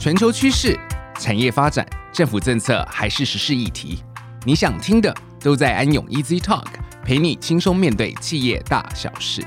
全球趋势、产业发展、政府政策还是时事议题，你想听的都在安永 Easy Talk，陪你轻松面对企业大小事。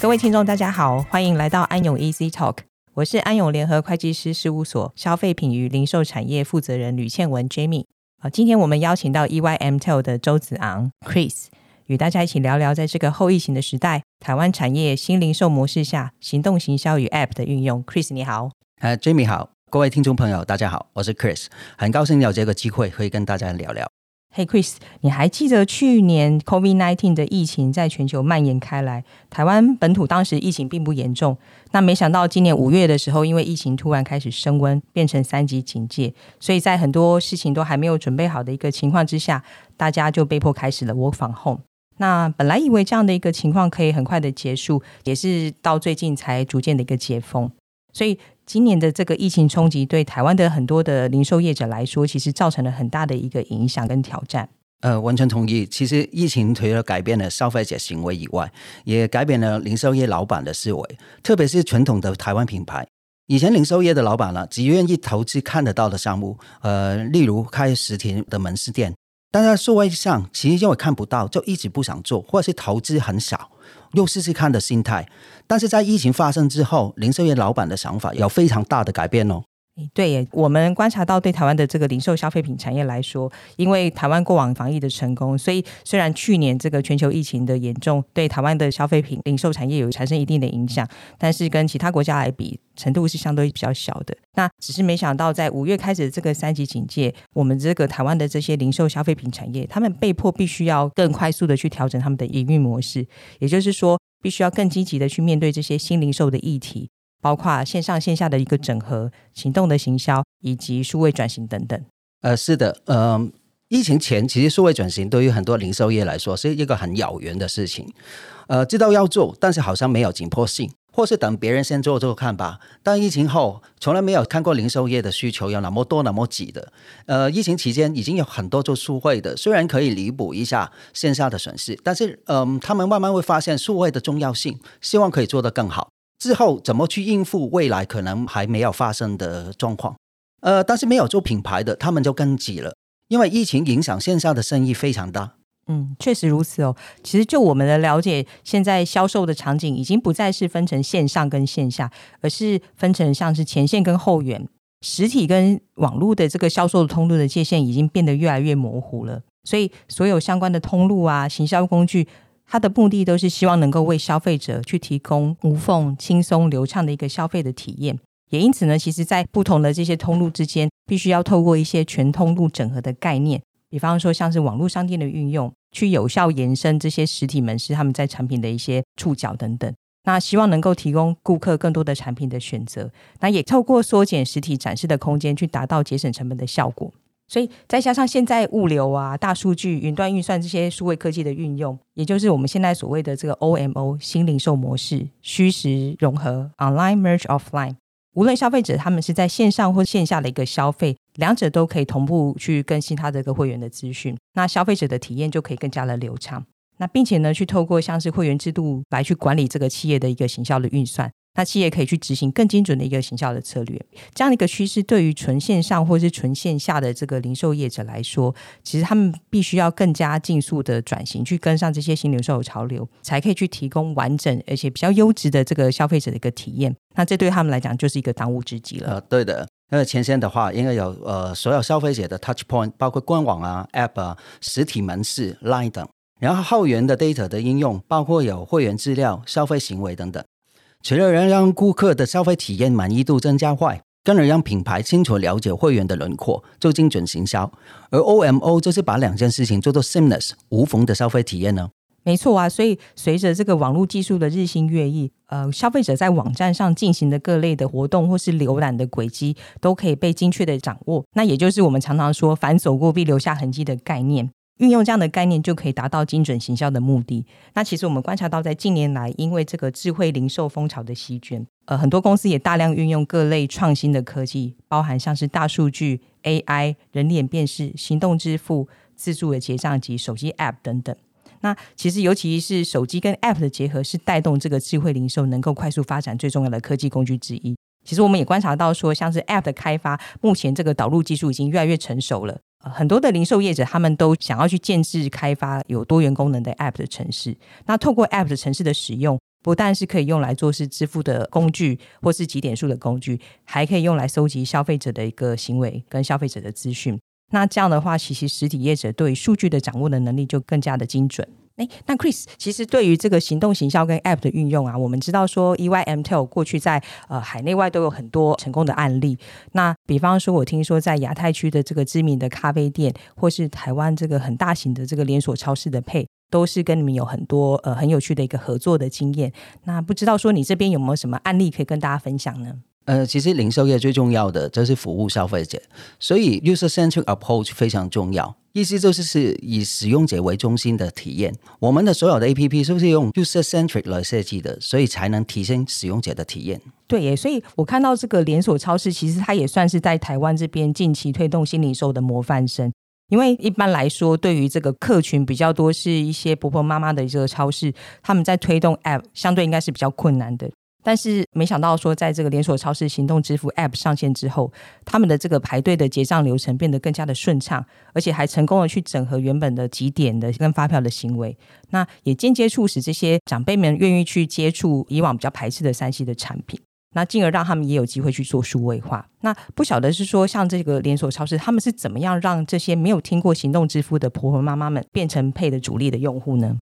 各位听众，大家好，欢迎来到安永 Easy Talk，我是安永联合会计师事务所消费品与零售产业负责人吕倩文 Jamie。好，今天我们邀请到 EYMTEL 的周子昂 Chris，与大家一起聊聊，在这个后疫情的时代，台湾产业新零售模式下，行动行销与 App 的运用。Chris，你好。呃，Jimmy 好，各位听众朋友，大家好，我是 Chris，很高兴有这个机会可以跟大家聊聊。嘿、hey，Chris，你还记得去年 COVID-19 的疫情在全球蔓延开来？台湾本土当时疫情并不严重，那没想到今年五月的时候，因为疫情突然开始升温，变成三级警戒，所以在很多事情都还没有准备好的一个情况之下，大家就被迫开始了 Work from Home。那本来以为这样的一个情况可以很快的结束，也是到最近才逐渐的一个解封，所以。今年的这个疫情冲击，对台湾的很多的零售业者来说，其实造成了很大的一个影响跟挑战。呃，完全同意。其实疫情除了改变了消费者行为以外，也改变了零售业老板的思维，特别是传统的台湾品牌。以前零售业的老板呢，只愿意投资看得到的项目，呃，例如开实体的门市店。但在数位上，其实因为看不到，就一直不想做，或者是投资很少。又试试看的心态，但是在疫情发生之后，零售业老板的想法有非常大的改变哦。对耶，我们观察到，对台湾的这个零售消费品产业来说，因为台湾过往防疫的成功，所以虽然去年这个全球疫情的严重，对台湾的消费品零售产业有产生一定的影响，但是跟其他国家来比，程度是相对比较小的。那只是没想到，在五月开始这个三级警戒，我们这个台湾的这些零售消费品产业，他们被迫必须要更快速的去调整他们的营运模式，也就是说，必须要更积极的去面对这些新零售的议题。包括线上线下的一个整合、行动的行销以及数位转型等等。呃，是的，嗯、呃，疫情前其实数位转型对于很多零售业来说是一个很遥远的事情。呃，知道要做，但是好像没有紧迫性，或是等别人先做做看吧。但疫情后，从来没有看过零售业的需求有那么多、那么挤的。呃，疫情期间已经有很多做数位的，虽然可以弥补一下线下的损失，但是，嗯、他们慢慢会发现数位的重要性，希望可以做得更好。之后怎么去应付未来可能还没有发生的状况？呃，但是没有做品牌的，他们就更急了，因为疫情影响线下的生意非常大。嗯，确实如此哦。其实就我们的了解，现在销售的场景已经不再是分成线上跟线下，而是分成像是前线跟后援，实体跟网络的这个销售的通路的界限已经变得越来越模糊了。所以所有相关的通路啊，行销工具。它的目的都是希望能够为消费者去提供无缝、轻松、流畅的一个消费的体验。也因此呢，其实，在不同的这些通路之间，必须要透过一些全通路整合的概念，比方说像是网络商店的运用，去有效延伸这些实体门市他们在产品的一些触角等等。那希望能够提供顾客更多的产品的选择，那也透过缩减实体展示的空间，去达到节省成本的效果。所以再加上现在物流啊、大数据、云端运算这些数位科技的运用，也就是我们现在所谓的这个 OMO 新零售模式，虚实融合 （Online Merge Offline）。无论消费者他们是在线上或线下的一个消费，两者都可以同步去更新他的一个会员的资讯，那消费者的体验就可以更加的流畅。那并且呢，去透过像是会员制度来去管理这个企业的一个行销的运算。那企业可以去执行更精准的一个行销的策略，这样的一个趋势对于纯线上或是纯线下的这个零售业者来说，其实他们必须要更加尽速的转型，去跟上这些新零售的潮流，才可以去提供完整而且比较优质的这个消费者的一个体验。那这对他们来讲就是一个当务之急了。呃，对的，因为前线的话应该有呃所有消费者的 touch point，包括官网啊、app 啊、实体门市、line 等，然后后援的 data 的应用，包括有会员资料、消费行为等等。除了能让顾客的消费体验满意度增加外，更能让品牌清楚了解会员的轮廓，做精准行销。而 OMO 就是把两件事情做做 seamless 无缝的消费体验呢？没错啊，所以随着这个网络技术的日新月异，呃，消费者在网站上进行的各类的活动或是浏览的轨迹，都可以被精确的掌握。那也就是我们常常说“凡走过必留下痕迹”的概念。运用这样的概念，就可以达到精准行销的目的。那其实我们观察到，在近年来，因为这个智慧零售风潮的席卷，呃，很多公司也大量运用各类创新的科技，包含像是大数据、AI、人脸辨识、行动支付、自助的结账及手机 App 等等。那其实尤其是手机跟 App 的结合，是带动这个智慧零售能够快速发展最重要的科技工具之一。其实我们也观察到说，像是 App 的开发，目前这个导入技术已经越来越成熟了。很多的零售业者他们都想要去建制开发有多元功能的 App 的城市。那透过 App 的城市的使用，不但是可以用来做是支付的工具，或是集点数的工具，还可以用来收集消费者的一个行为跟消费者的资讯。那这样的话，其实实体业者对数据的掌握的能力就更加的精准。诶，那 Chris，其实对于这个行动行销跟 App 的运用啊，我们知道说 EYMTEL 过去在呃海内外都有很多成功的案例。那比方说，我听说在亚太区的这个知名的咖啡店，或是台湾这个很大型的这个连锁超市的配，都是跟你们有很多呃很有趣的一个合作的经验。那不知道说你这边有没有什么案例可以跟大家分享呢？呃，其实零售业最重要的就是服务消费者，所以 user-centric approach 非常重要。意思就是是以使用者为中心的体验。我们的所有的 APP 是不是用 user-centric 来设计的，所以才能提升使用者的体验。对耶，所以我看到这个连锁超市，其实它也算是在台湾这边近期推动新零售的模范生。因为一般来说，对于这个客群比较多是一些婆婆妈妈的这个超市，他们在推动 App 相对应该是比较困难的。但是没想到说，在这个连锁超市行动支付 App 上线之后，他们的这个排队的结账流程变得更加的顺畅，而且还成功的去整合原本的几点的跟发票的行为，那也间接促使这些长辈们愿意去接触以往比较排斥的 3C 的产品，那进而让他们也有机会去做数位化。那不晓得是说，像这个连锁超市，他们是怎么样让这些没有听过行动支付的婆婆妈妈们变成 Pay 的主力的用户呢？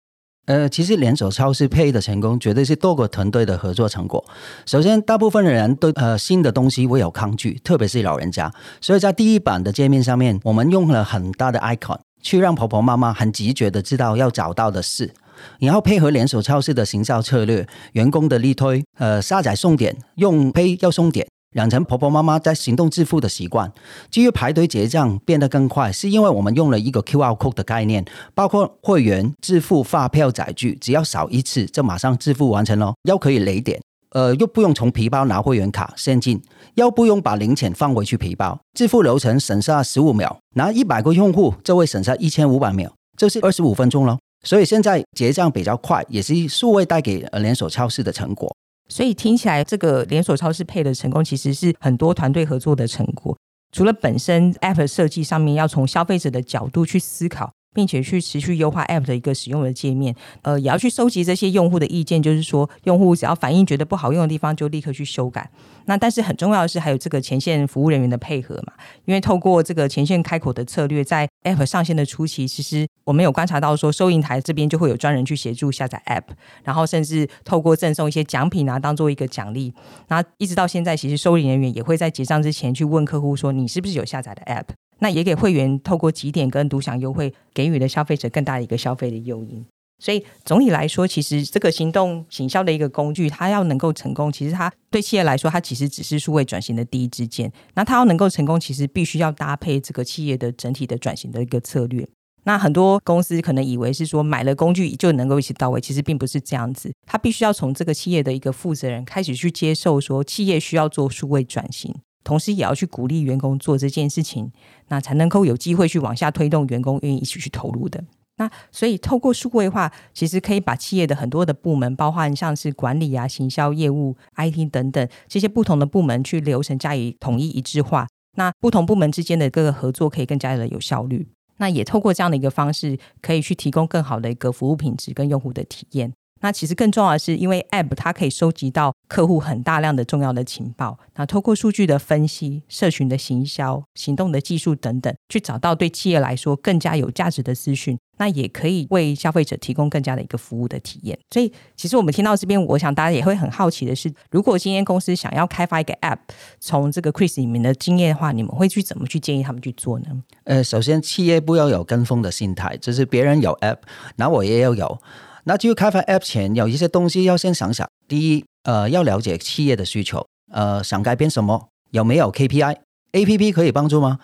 呃，其实连锁超市 Pay 的成功绝对是多个团队的合作成果。首先，大部分的人对呃新的东西会有抗拒，特别是老人家，所以在第一版的界面上面，我们用了很大的 icon 去让婆婆妈妈很直觉的知道要找到的事，然后配合连锁超市的行销策略、员工的力推，呃，下载送点，用 Pay 要送点。养成婆婆妈妈在行动支付的习惯。至于排队结账变得更快，是因为我们用了一个 QR code 的概念，包括会员支付发票载具，只要扫一次就马上支付完成了，又可以累点，呃，又不用从皮包拿会员卡现金，又不用把零钱放回去皮包，支付流程省下十五秒，拿一百个用户就会省下一千五百秒，就是二十五分钟了。所以现在结账比较快，也是数位带给连锁超市的成果。所以听起来，这个连锁超市配的成功，其实是很多团队合作的成果。除了本身 App 设计上面要从消费者的角度去思考。并且去持续优化 App 的一个使用的界面，呃，也要去收集这些用户的意见，就是说，用户只要反映觉得不好用的地方，就立刻去修改。那但是很重要的是，还有这个前线服务人员的配合嘛，因为透过这个前线开口的策略，在 App 上线的初期，其实我们有观察到说，收银台这边就会有专人去协助下载 App，然后甚至透过赠送一些奖品啊，当做一个奖励。那一直到现在，其实收银人员也会在结账之前去问客户说，你是不是有下载的 App。那也给会员透过几点跟独享优惠，给予了消费者更大的一个消费的诱因。所以总体来说，其实这个行动行销的一个工具，它要能够成功，其实它对企业来说，它其实只是数位转型的第一支箭。那它要能够成功，其实必须要搭配这个企业的整体的转型的一个策略。那很多公司可能以为是说买了工具就能够一起到位，其实并不是这样子。它必须要从这个企业的一个负责人开始去接受说，企业需要做数位转型。同时也要去鼓励员工做这件事情，那才能够有机会去往下推动员工愿意一起去投入的。那所以透过数位化，其实可以把企业的很多的部门，包含像是管理啊、行销、业务、IT 等等这些不同的部门，去流程加以统一一致化。那不同部门之间的各个合作可以更加的有效率。那也透过这样的一个方式，可以去提供更好的一个服务品质跟用户的体验。那其实更重要的是，因为 App 它可以收集到客户很大量的重要的情报，那透过数据的分析、社群的行销、行动的技术等等，去找到对企业来说更加有价值的资讯，那也可以为消费者提供更加的一个服务的体验。所以，其实我们听到这边，我想大家也会很好奇的是，如果今天公司想要开发一个 App，从这个 Chris 里面的经验的话，你们会去怎么去建议他们去做呢？呃，首先企业不要有跟风的心态，就是别人有 App，那我也要有。那就开发 App 前有一些东西要先想想。第一，呃，要了解企业的需求，呃，想改变什么，有没有 KPI，APP 可以帮助吗？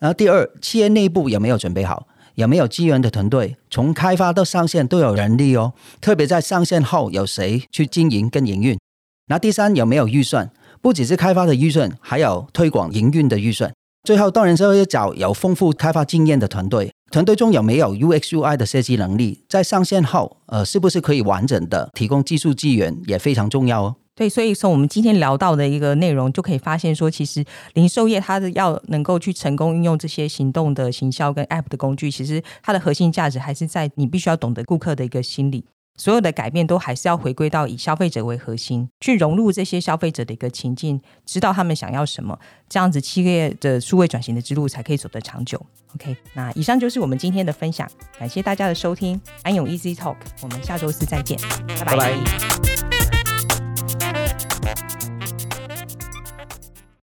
然后第二，企业内部有没有准备好，有没有资源的团队，从开发到上线都有人力哦。特别在上线后有谁去经营跟营运。那第三，有没有预算？不只是开发的预算，还有推广营运的预算。最后当然是要找有丰富开发经验的团队。团队中有没有 UX UI 的设计能力，在上线后，呃，是不是可以完整的提供技术资源，也非常重要哦。对，所以从我们今天聊到的一个内容，就可以发现说，其实零售业它的要能够去成功运用这些行动的行销跟 App 的工具，其实它的核心价值还是在你必须要懂得顾客的一个心理。所有的改变都还是要回归到以消费者为核心，去融入这些消费者的一个情境，知道他们想要什么，这样子企业的数位转型的之路才可以走得长久。OK，那以上就是我们今天的分享，感谢大家的收听，安永 Easy Talk，我们下周四再见，拜拜。拜拜。